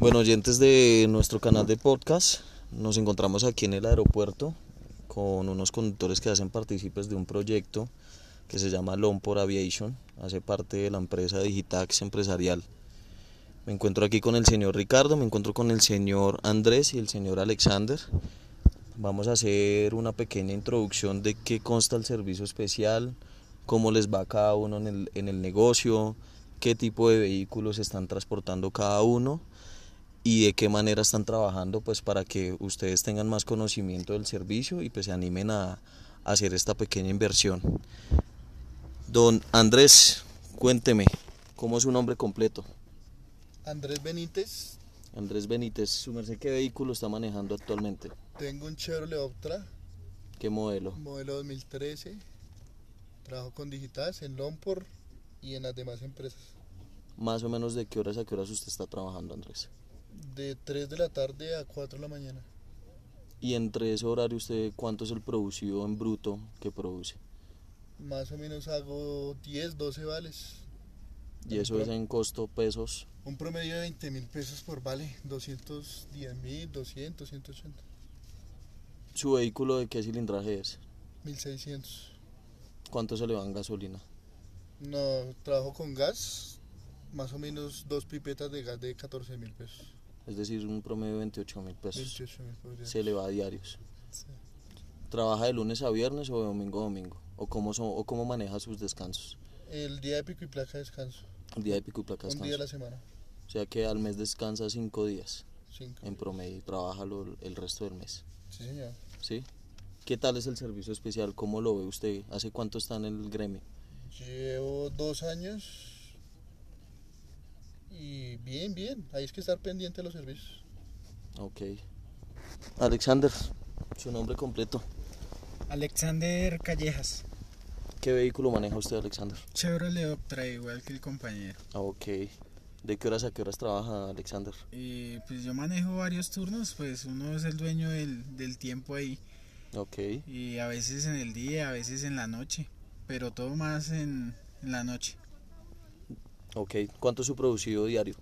Bueno, oyentes de nuestro canal de podcast, nos encontramos aquí en el aeropuerto con unos conductores que hacen partícipes de un proyecto que se llama Lompor Aviation, hace parte de la empresa Digitax Empresarial. Me encuentro aquí con el señor Ricardo, me encuentro con el señor Andrés y el señor Alexander. Vamos a hacer una pequeña introducción de qué consta el servicio especial, cómo les va cada uno en el, en el negocio, qué tipo de vehículos están transportando cada uno y de qué manera están trabajando pues para que ustedes tengan más conocimiento del servicio y pues se animen a, a hacer esta pequeña inversión. Don Andrés, cuénteme, ¿cómo es su nombre completo? Andrés Benítez, Andrés Benítez, ¿su merced qué vehículo está manejando actualmente? tengo un Chevrolet Optra, ¿Qué modelo? modelo 2013. Trabajo con Digitales en Lompor y en las demás empresas. Más o menos de qué horas a qué horas usted está trabajando, Andrés. De 3 de la tarde a 4 de la mañana. Y entre ese horario usted, ¿cuánto es el producido en bruto que produce? Más o menos hago 10, 12 vales. Y eso es en costo pesos. Un promedio de 20 mil pesos por vale. 210 mil, 200, 180. ¿Su vehículo de qué cilindraje es? 1600. ¿Cuánto se le va en gasolina? No, trabajo con gas. Más o menos dos pipetas de gas de 14 mil pesos. Es decir, un promedio de 28 mil pesos. 28 mil por día. Se le va a diarios. Sí. ¿Trabaja de lunes a viernes o de domingo a domingo? ¿O cómo, son, o cómo maneja sus descansos? El día de pico y placa descanso. El día de pico y placa Un día a descanso. la semana. O sea que al mes descansa cinco días Cinco. en promedio y trabaja lo- el resto del mes. Sí, señor. ¿Sí? ¿Qué tal es el servicio especial? ¿Cómo lo ve usted? ¿Hace cuánto está en el gremio? Llevo dos años y bien, bien. Hay que estar pendiente de los servicios. Ok. Alexander, su nombre completo. Alexander Callejas, ¿Qué vehículo maneja usted, Alexander? Chevrolet Optra, igual que el compañero. Ah, ok. ¿De qué horas a qué horas trabaja Alexander? Y pues yo manejo varios turnos, pues uno es el dueño del, del tiempo ahí. Ok. Y a veces en el día, a veces en la noche. Pero todo más en, en la noche. Ok. ¿Cuánto es su producido diario?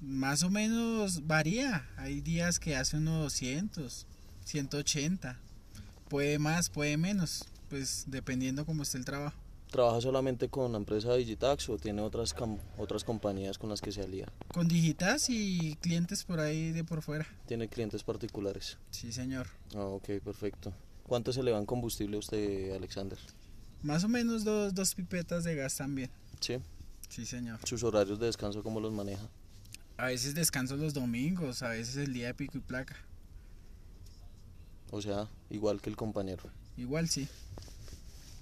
Más o menos varía. Hay días que hace unos 200, 180. Puede más, puede menos. Pues dependiendo cómo esté el trabajo. ¿Trabaja solamente con la empresa Digitax o tiene otras, otras compañías con las que se alía? Con digitas y clientes por ahí de por fuera. ¿Tiene clientes particulares? Sí, señor. Ah, ok, perfecto. ¿Cuánto se le va en combustible a usted, Alexander? Más o menos dos, dos pipetas de gas también. Sí. Sí, señor. ¿Sus horarios de descanso cómo los maneja? A veces descanso los domingos, a veces el día de pico y placa. O sea, igual que el compañero. Igual sí.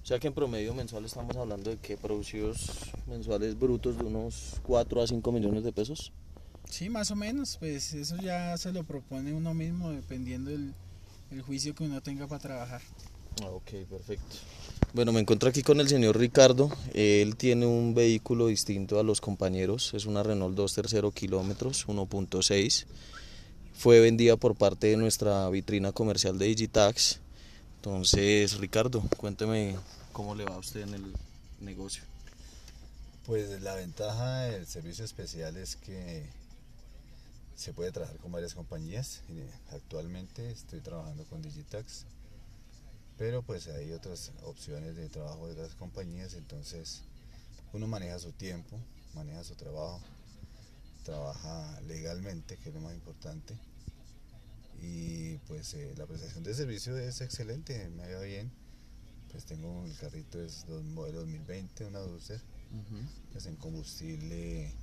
O sea que en promedio mensual estamos hablando de que producidos mensuales brutos de unos 4 a 5 millones de pesos. Sí, más o menos. Pues eso ya se lo propone uno mismo dependiendo el, el juicio que uno tenga para trabajar. Ah, ok, perfecto. Bueno, me encuentro aquí con el señor Ricardo. Él tiene un vehículo distinto a los compañeros. Es una Renault 2 tercero kilómetros, 1.6. Fue vendida por parte de nuestra vitrina comercial de Digitax. Entonces, Ricardo, cuénteme cómo le va a usted en el negocio. Pues la ventaja del servicio especial es que se puede trabajar con varias compañías. Eh, Actualmente estoy trabajando con Digitax, pero pues hay otras opciones de trabajo de otras compañías, entonces uno maneja su tiempo, maneja su trabajo, trabaja legalmente, que es lo más importante. Y pues eh, la prestación de servicio es excelente, me va bien. Pues tengo el carrito, es dos, modelo 2020, una Duster pues en combustible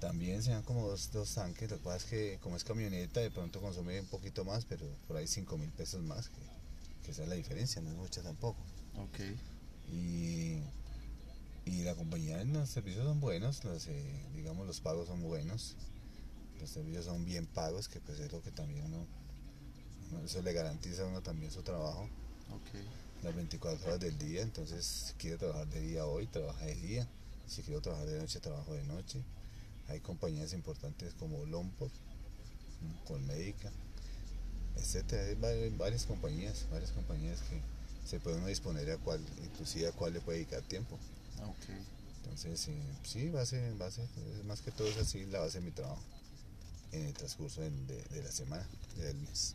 también se dan como dos, dos tanques. Lo que pasa es que como es camioneta de pronto consume un poquito más, pero por ahí 5 mil pesos más, que, que esa es la diferencia, no es mucha tampoco. Ok. Y, y la compañía, los servicios son buenos, los, eh, digamos los pagos son buenos, los servicios son bien pagos, que pues es lo que también uno, eso le garantiza a uno también su trabajo Ok. las 24 horas del día, entonces si quiere trabajar de día hoy, trabaja de día, si quiero trabajar de noche, trabajo de noche. Hay compañías importantes como Lompor, mm, Colmédica, etcétera, hay va- varias compañías, varias compañías que se puede uno disponer a cuál, inclusive a cuál le puede dedicar tiempo. Ok. Entonces, eh, sí, base, base, más que todo es así la base de mi trabajo en el transcurso de, de- de la semana, del mes.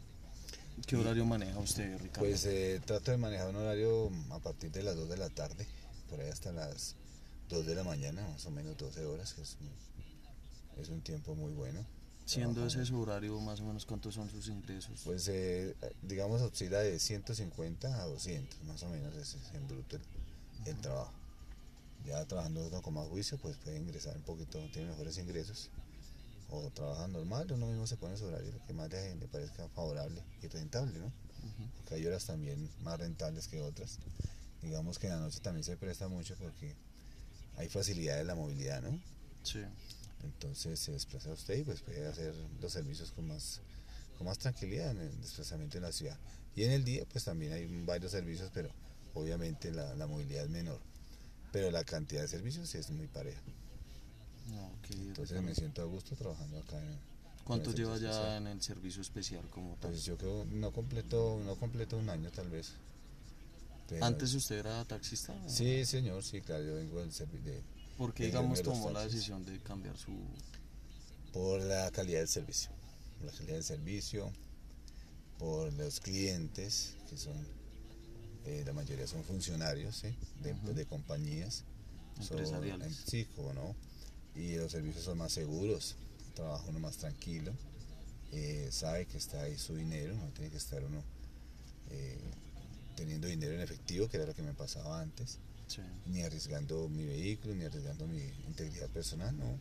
¿Qué horario maneja usted, Ricardo? Pues eh, trato de manejar un horario a partir de las 2 de la tarde, por ahí hasta las 2 de la mañana, más o menos 12 horas, que es un tiempo muy bueno. Siendo ese su horario, más o menos, ¿cuántos son sus ingresos? Pues eh, digamos oscila de 150 a 200, más o menos ese es en bruto el, el trabajo. Ya trabajando uno con más juicio, pues puede ingresar un poquito, tiene mejores ingresos. O trabaja normal, uno mismo se pone su horario, lo que más le, le parezca favorable y rentable, ¿no? Porque hay horas también más rentables que otras. Digamos que en la noche también se presta mucho porque hay facilidad de la movilidad, ¿no? Sí. Entonces se desplaza usted y pues puede hacer los servicios con más, con más tranquilidad en el desplazamiento en la ciudad. Y en el día pues también hay varios servicios, pero obviamente la, la movilidad es menor. Pero la cantidad de servicios es muy pareja. Ah, Entonces me siento a gusto trabajando acá. En, ¿Cuánto lleva ya en el servicio especial como tal? Pues yo creo no completo, no completo un año tal vez. Pero- ¿Antes usted era taxista? Sí, señor, sí, claro, yo vengo del servicio ¿Por qué, digamos, tomó la decisión de cambiar su... por la calidad del servicio, por la calidad del servicio, por los clientes, que son, eh, la mayoría son funcionarios ¿sí? de, compañías. son- Empresariales. em, sí, como no. Y los servicios son más seguros, trabaja uno más tranquilo, eh, sabe que está ahí su dinero, no tiene que estar uno eh, teniendo dinero en efectivo, que era lo que me pasaba antes Sí. ni arriesgando mi vehículo, ni arriesgando mi integridad personal, no.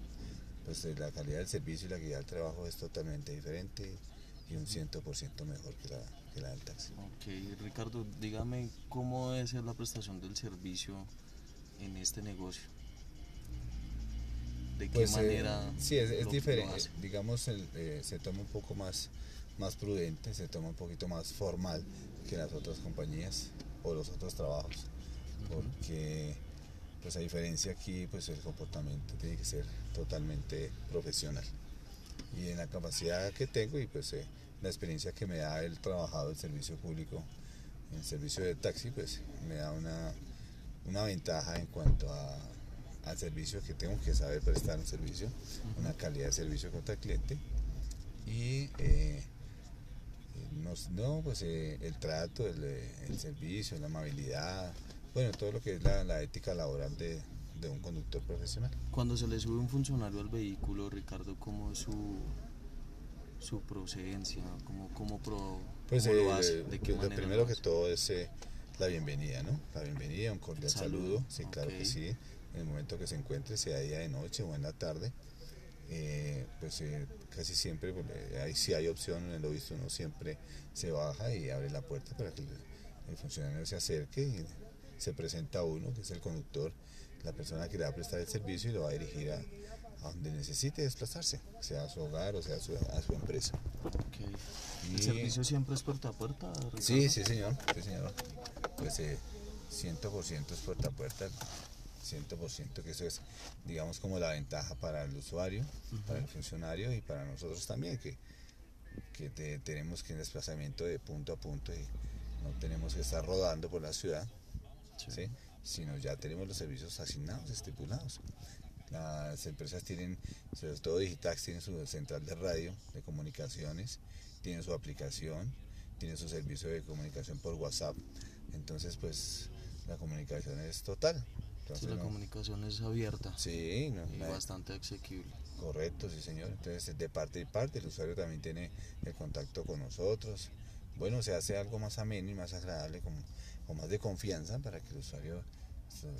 Pues eh, la calidad del servicio y la calidad del trabajo es totalmente diferente y un 100% mejor que la, que la del taxi. Ok, Ricardo, dígame cómo debe ser la prestación del servicio en este negocio. ¿De qué Pues eh, manera? sí, es, es diferente, digamos, el, eh, se toma un poco más, más prudente, se toma un poquito más formal que las otras compañías o los otros trabajos, porque pues a diferencia aquí, pues el comportamiento tiene que ser totalmente profesional. Y en la capacidad que tengo y pues eh, la experiencia que me da el trabajado del servicio público, el servicio de taxi, pues me da una, una ventaja en cuanto a, al servicio que tengo que saber prestar un servicio, una calidad de servicio contra el cliente y eh, nos- no, pues eh, el trato, eh, el servicio, la amabilidad, bueno, todo lo que es la, la ética laboral de, de un conductor profesional. Cuando se le sube un funcionario al vehículo, Ricardo, ¿cómo es su, su procedencia? ¿Cómo, cómo, pro, Pues cómo eh, lo hace? ¿De qué lo manera primero lo que todo es eh, la bienvenida, ¿no? La bienvenida, un cordial Saludo, saludo, sí, claro que sí, en el momento que se encuentre, sea día de noche o en la tarde, eh, pues eh, casi siempre, pues, ahí si hay opción en el visto uno siempre se baja y abre la puerta para que el, el funcionario se acerque y se presenta uno, que es el conductor, la persona que le va a prestar el servicio y lo va a dirigir a, a donde necesite desplazarse, sea a su hogar o sea a su, a su empresa. ¿El Y- servicio siempre es puerta a puerta? Ricardo? Sí, sí, señor. Sí, señor. Pues eh, 100% es puerta a puerta. 100% que eso es, digamos, como la ventaja para el usuario, para el funcionario y para nosotros también, que, que te- tenemos que en desplazamiento de punto a punto y no tenemos que estar rodando por la ciudad, Sí. ¿sí? sino ya tenemos los servicios asignados, estipulados. Las empresas tienen, sobre todo Digitax tiene su central de radio, de comunicaciones, tiene su aplicación, tiene su servicio de comunicación por WhatsApp. Entonces, pues la comunicación es total. Sí, Entonces, la no- comunicación es abierta sí, no, y no bastante asequible. Correcto, sí señor. Entonces de parte y parte el usuario también tiene el contacto con nosotros. Bueno, se hace algo más ameno y más agradable, con, con más de confianza para que el usuario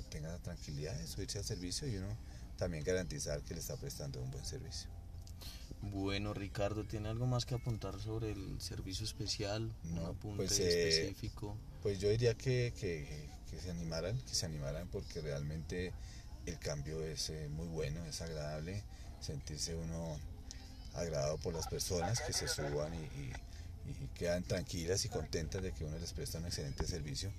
tenga la tranquilidad de subirse al servicio y uno también garantizar que le está prestando un buen servicio. Bueno, Ricardo, ¿tiene algo más que apuntar sobre el servicio especial? No, un apunte pues, eh, específico. Pues yo diría que, que- que se animaran, que se animaran porque realmente el cambio es eh, muy bueno, es agradable, sentirse uno agradado por las personas que se suban y, y- y quedan tranquilas y contentas de que uno les presta un excelente servicio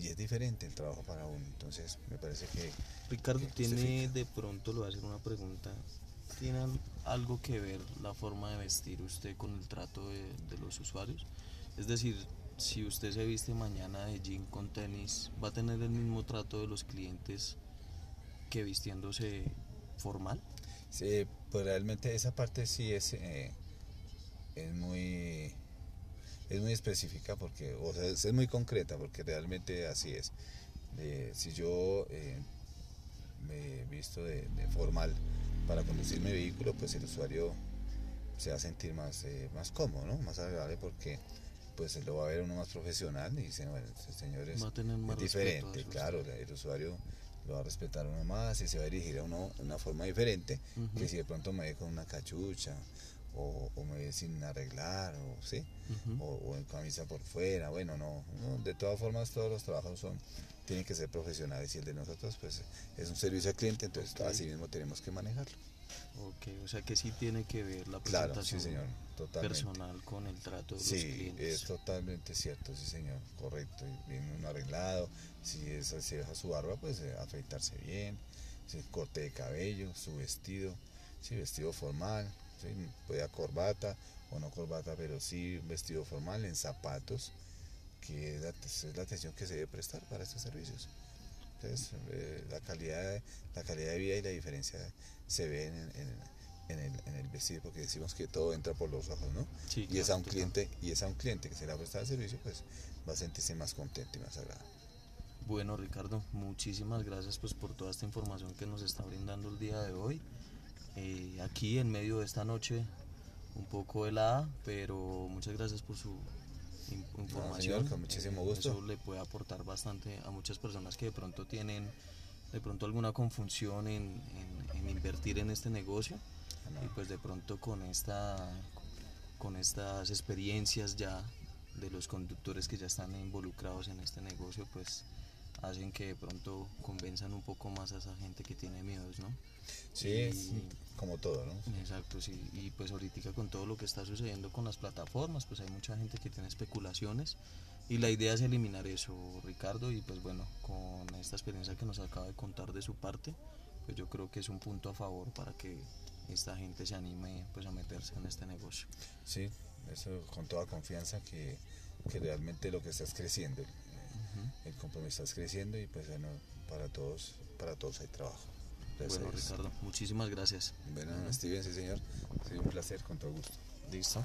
y es diferente el trabajo para uno. Entonces me parece que Ricardo, que ¿tiene de pronto, le voy a hacer una pregunta, ¿tiene al- algo que ver la forma de vestir usted con el trato de, de los usuarios? Es decir, si usted se viste mañana de jean con tenis, ¿va a tener el mismo trato de los clientes que vistiéndose formal. Sí, pues realmente esa parte sí es, eh, es muy es muy específica porque, o sea, es, muy concreta porque realmente así es. si yo eh, me he visto de, formal para conducir mi vehículo, pues el usuario se va a sentir más, eh, más cómodo, ¿no? más agradable porque pues lo va a ver uno más profesional y dice, bueno, este señor es, diferente, claro, el usuario lo va a respetar uno más y se va a dirigir a uno de una forma diferente que si de pronto me ve con una cachucha o, me ve sin arreglar o sí o, en camisa por fuera bueno no, de todas formas todos los trabajos son tienen que ser profesionales y el de nosotros pues es un servicio al cliente entonces así mismo tenemos que manejarlo Ok, o sea que sí tiene que ver la presentación personal con el trato de sí, los clientes. es totalmente cierto, sí señor, correcto. Viene un arreglado, si es, se deja su barba, pues eh, afeitarse bien, si corte de cabello, su vestido, si vestido formal, ¿sí? puede a corbata o no corbata, pero sí vestido formal en zapatos, que es la, atención que se debe prestar para estos servicios. Entonces, eh, la, calidad, la calidad de vida y la diferencia se ve en, en, el, en el vestido, porque decimos que todo entra por los ojos, ¿no? y es a un cliente, y es a un cliente que se le ha prestado el servicio, pues va a sentirse más contento y más agradable. Bueno, Ricardo, muchísimas gracias pues por toda esta información que nos está brindando el día de hoy. Eh, aquí en medio de esta noche un poco helada, pero muchas gracias por su información. con muchísimo gusto. Eso le puede aportar bastante a muchas personas que de pronto tienen de pronto alguna confusión en, invertir en este negocio y pues de pronto con esta con estas experiencias ya de los conductores que ya están involucrados en este negocio pues hacen que de pronto convenzan un poco más a esa gente que tiene miedos, ¿no? Sí, como todo, ¿no? Exacto, sí. Y pues ahorita con todo lo que está sucediendo con las plataformas, pues hay mucha gente que tiene especulaciones y la idea es eliminar eso, Ricardo, y pues bueno, con esta experiencia que nos acaba de contar de su parte, pues yo creo que es un punto a favor para que esta gente se anime pues a meterse en este negocio. Sí, eso con toda confianza que, que realmente lo que estás creciendo, el compromiso está creciendo y pues bueno, para todos, para todos hay trabajo. bueno, Ricardo, muchísimas gracias. Bueno, Steven, sí señor, ha sido un placer, con todo gusto. Listo.